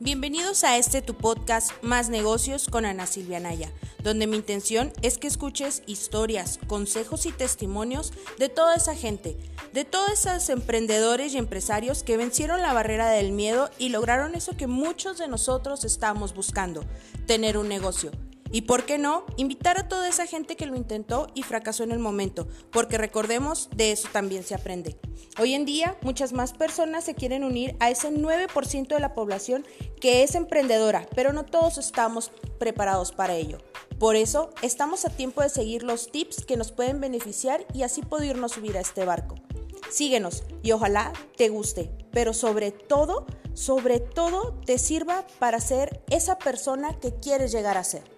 Bienvenidos a este tu podcast Más Negocios con Ana Silvia Naya, donde mi intención es que escuches historias, consejos y testimonios de toda esa gente, de todos esos emprendedores y empresarios que vencieron la barrera del miedo y lograron eso que muchos de nosotros estamos buscando, tener un negocio. Y por qué no, invitar a toda esa gente que lo intentó y fracasó en el momento, porque recordemos, de eso también se aprende. Hoy en día, muchas más personas se quieren unir a ese 9% de la población que es emprendedora, pero no todos estamos preparados para ello. Por eso, estamos a tiempo de seguir los tips que nos pueden beneficiar y así podernos subir a este barco. Síguenos y ojalá te guste, pero sobre todo, sobre todo te sirva para ser esa persona que quieres llegar a ser.